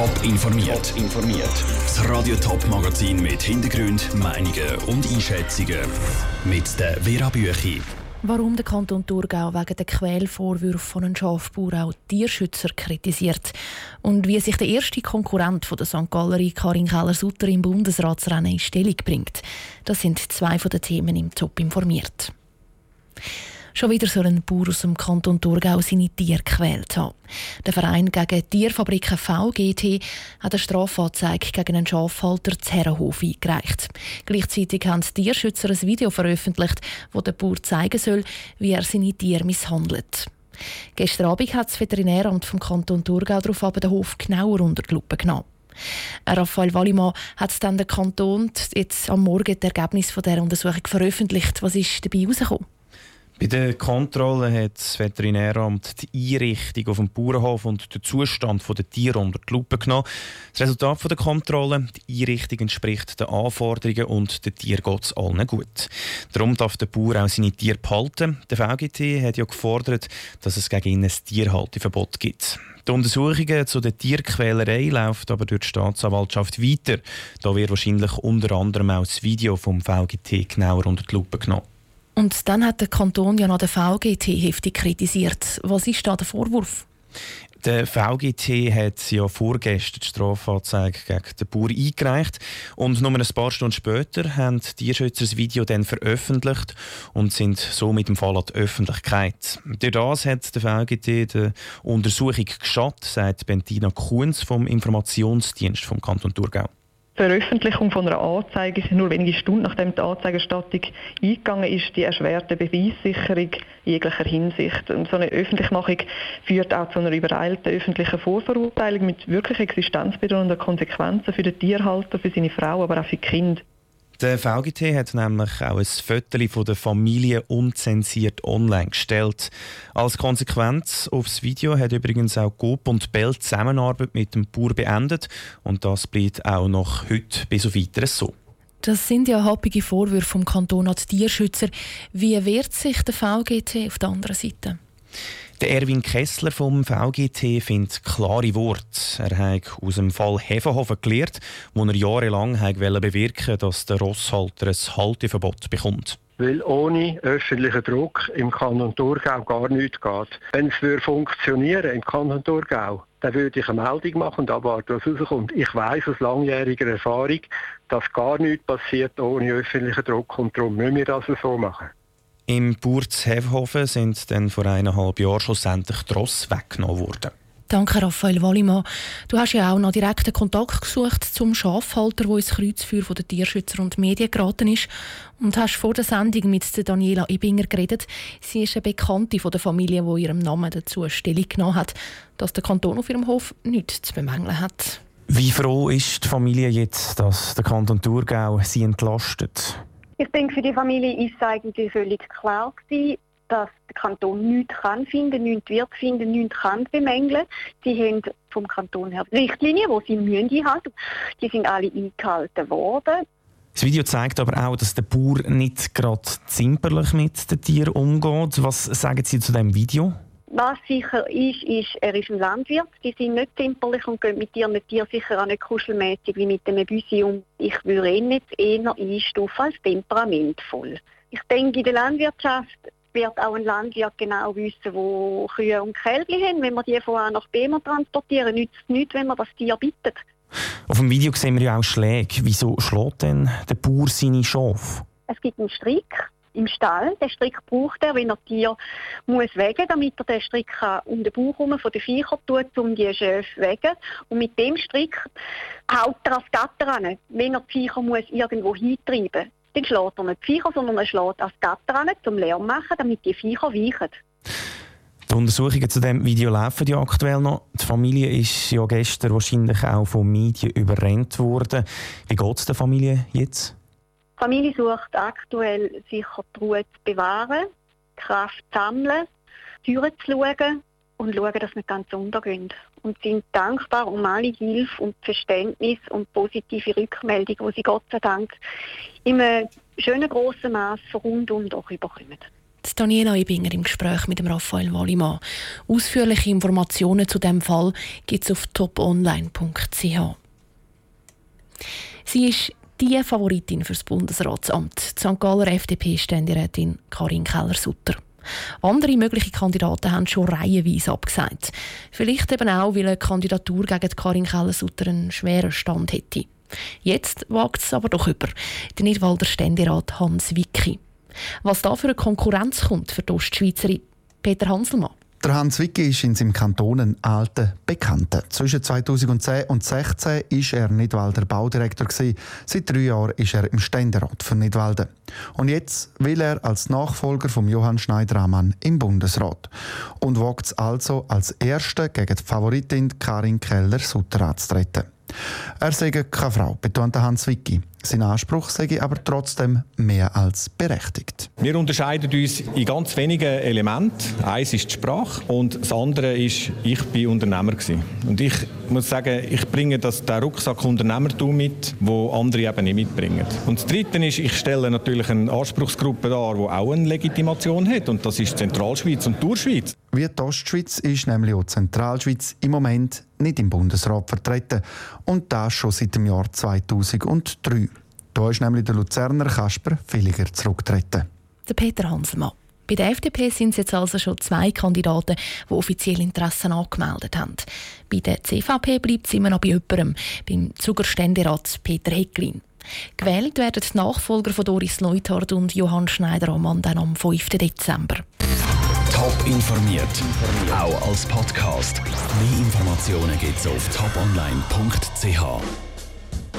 Top informiert. informiert. Das Radio Top Magazin mit Hintergrund, Meinungen und Einschätzungen mit der Vera Büchi. Warum der Kanton Thurgau wegen der Quälvorwürfe von einem Schafbauer auch Tierschützer kritisiert und wie sich der erste Konkurrent von der St. Gallery Karin Keller-Sutter im Bundesratsrennen in Stellung bringt. Das sind zwei von den Themen im Top informiert. Schon wieder soll ein Bauer aus dem Kanton Thurgau seine Tiere gequält haben. Der Verein gegen Tierfabriken VGT hat eine Strafanzeige gegen einen Schafhalter zu Herrenhof eingereicht. Gleichzeitig haben die Tierschützer ein Video veröffentlicht, wo der Bauer zeigen soll, wie er seine Tiere misshandelt. Gestern Abend hat das Veterinäramt vom Kanton Thurgau darauf den Hof genauer unter die Lupe genommen. Raphael Wallimann hat dann der Kanton jetzt am Morgen das Ergebnis von der Untersuchung veröffentlicht. Was ist dabei herausgekommen? Bei der Kontrolle hat das Veterinäramt die Einrichtung auf dem Bauernhof und den Zustand der Tiere unter die Lupe genommen. Das Resultat der Kontrolle, die Einrichtung entspricht den Anforderungen und den Tieren geht es allen gut. Darum darf der Bauer auch seine Tiere behalten. Der VGT hat ja gefordert, dass es gegen ihn ein Tierhalteverbot gibt. Die Untersuchungen zu der Tierquälerei laufen aber durch die Staatsanwaltschaft weiter. Da wird wahrscheinlich unter anderem auch das Video vom VGT genauer unter die Lupe genommen. Und dann hat der Kanton ja noch den VGT heftig kritisiert. Was ist da der Vorwurf? Der VGT hat ja vorgestern die Strafanzeige gegen den Bauer eingereicht und nur ein paar Stunden später haben die Tierschützer das Video dann veröffentlicht und sind so mit dem Fall an die Öffentlichkeit. Durch das hat der VGT die Untersuchung geschadet, sagt Bentina Kuhns vom Informationsdienst vom Kanton Thurgau. Veröffentlichung von einer Anzeige ist nur wenige Stunden nachdem die Anzeigerstattung eingegangen ist, die erschwerte Beweissicherung jeglicher Hinsicht. Und so eine Öffentlichmachung führt auch zu einer übereilten öffentlichen Vorverurteilung mit wirklich existenzbedrohenden Konsequenzen für den Tierhalter, für seine Frau, aber auch für die Kinder. Der VGT hat nämlich auch ein Foto von der Familie unzensiert online gestellt. Als Konsequenz aufs Video hat übrigens auch Coop und Bell Zusammenarbeit mit dem Bauer beendet und das bleibt auch noch heute bis auf weiteres so. Das sind ja happige Vorwürfe vom Kanton an die Tierschützer. Wie wehrt sich der VGT auf der anderen Seite? Der Erwin Kessler vom VGT findet klare Worte. Er hat aus dem Fall Hefenhofen gelernt, wo er jahrelang bewirken dass der Rosshalter ein Halteverbot bekommt weil ohne öffentlichen Druck im Kanton Thurgau gar nichts geht. Wenn es funktionieren im Kanton Thurgau, dann würde ich eine Meldung machen und abwarten, was rauskommt. Ich weiß aus langjähriger Erfahrung, dass gar nichts passiert ohne öffentlichen Druck und darum müssen wir das so machen. Im Burz-Hevhofen sind dann vor eineinhalb Jahren schlussendlich die Ross weggenommen worden. Danke, Raphael Wallimann. Du hast ja auch noch direkten Kontakt gesucht zum Schafhalter, der ins Kreuzfeuer von den Tierschützer und Medien geraten ist. Und hast vor der Sendung mit Daniela Ibinger geredet. Sie ist eine Bekannte von der Familie, die ihrem Namen dazu Stellung genommen hat, dass der Kanton auf ihrem Hof nichts zu bemängeln hat. Wie froh ist die Familie jetzt, dass der Kanton Thurgau sie entlastet? Ich denke, für die Familie ist es eigentlich völlig klar gewesen, dass der Kanton nichts kann finden, nichts wird finden, nichts kann bemängeln. Sie haben vom Kanton her Richtlinien, die sie müssen einhalten Die sind alle eingehalten worden. Das Video zeigt aber auch, dass der Bauer nicht gerade zimperlich mit den Tieren umgeht. Was sagen Sie zu dem Video? Was sicher ist, ist, er ist ein Landwirt. Die sind nicht zimperlich und gehen mit ihren Tieren sicher auch nicht kuschelmäßig wie mit einem Büsi um. Ich würde ihn jetzt eher einstufen als temperamentvoll. Ich denke, in der Landwirtschaft wird auch ein Landwirt genau wissen, wo Kühe und Kälbchen haben. Wenn wir die von A nach B transportieren, nützt es nichts, wenn man das Tier bittet. Auf dem Video sehen wir ja auch Schläge. Wieso schlägt denn der Bauer seine Schafe? Es gibt einen Strick im Stall. Den Strick braucht er, wenn er Tier muss wegen, damit er den Strick um den Bauch herum von den Viechern tut, um die Schäfe wegen. Und mit dem Strick haut er das Gatter an, wenn er die Viecher muss irgendwo hintreiben dann schlägt er nicht die Viecher, sondern er schlägt das Gatter an, zum Lärm machen, damit die Viecher weichen. Die Untersuchungen zu diesem Video laufen ja aktuell noch. Die Familie ist ja gestern wahrscheinlich auch von Medien überrennt worden. Wie geht es der Familie jetzt? Die Familie sucht aktuell sicher die Ruhe zu bewahren, Kraft zu sammeln, Türen zu schauen und schauen, dass wir ganz untergehen. Und sind dankbar um alle Hilfe und Verständnis und positive Rückmeldung, die sie Gott sei Dank in einem schönen grossen Maß rundum doch überkommen. Daniela Ebinger im Gespräch mit dem Raphael Wallimann. Ausführliche Informationen zu dem Fall gibt es auf toponline.ch. Sie ist die Favoritin fürs Bundesratsamt, die St. Galler FDP-Ständerätin Karin Keller-Sutter. Andere mögliche Kandidaten haben schon reihenweise abgesagt. Vielleicht eben auch, weil eine Kandidatur gegen Karin Keller-Sutter einen schweren Stand hätte. Jetzt wagt es aber doch über. Der Nidwalder Ständerat Hans Wicki. Was da für eine Konkurrenz kommt für die Ostschweizerin Peter Hanselmann. Der Hans Wicki ist in seinem Kanton ein alter Bekannter. Zwischen 2010 und 2016 war er Nidwalder Baudirektor. Seit drei Jahren ist er im Ständerat für Nidwalden. Und jetzt will er als Nachfolger von Johann Schneider-Amann im Bundesrat. Und wagt es also als Erster gegen die Favoritin Karin Keller-Sutter anzutreten. Er sei keine Frau, betonte Hans Wicki. Sein Anspruch sei aber trotzdem mehr als berechtigt. Wir unterscheiden uns in ganz wenigen Elementen. Eins ist die Sprache und das andere ist, ich bin Unternehmer gewesen. Und ich muss sagen, ich bringe das, den Rucksack Unternehmertum mit, wo andere eben nicht mitbringen. Und das Dritte ist, ich stelle natürlich eine Anspruchsgruppe dar, die auch eine Legitimation hat und das ist Zentralschweiz und Tourschweiz. Wie die Ostschweiz ist nämlich auch die Zentralschweiz im Moment nicht im Bundesrat vertreten und das schon seit dem Jahr 2003. Da ist nämlich der Luzerner Kasper Villiger zurückgetreten. Der Peter Hanselmann. Bei der FDP sind es jetzt also schon zwei Kandidaten, die offiziell Interessen angemeldet haben. Bei der CVP bleibt es immer noch bei jemandem, beim Zugerständerat Peter Hecklin. Gewählt werden die Nachfolger von Doris Neuthardt und Johann dann am 5. Dezember. Top informiert, auch als Podcast. Mehr Informationen gibt es auf toponline.ch.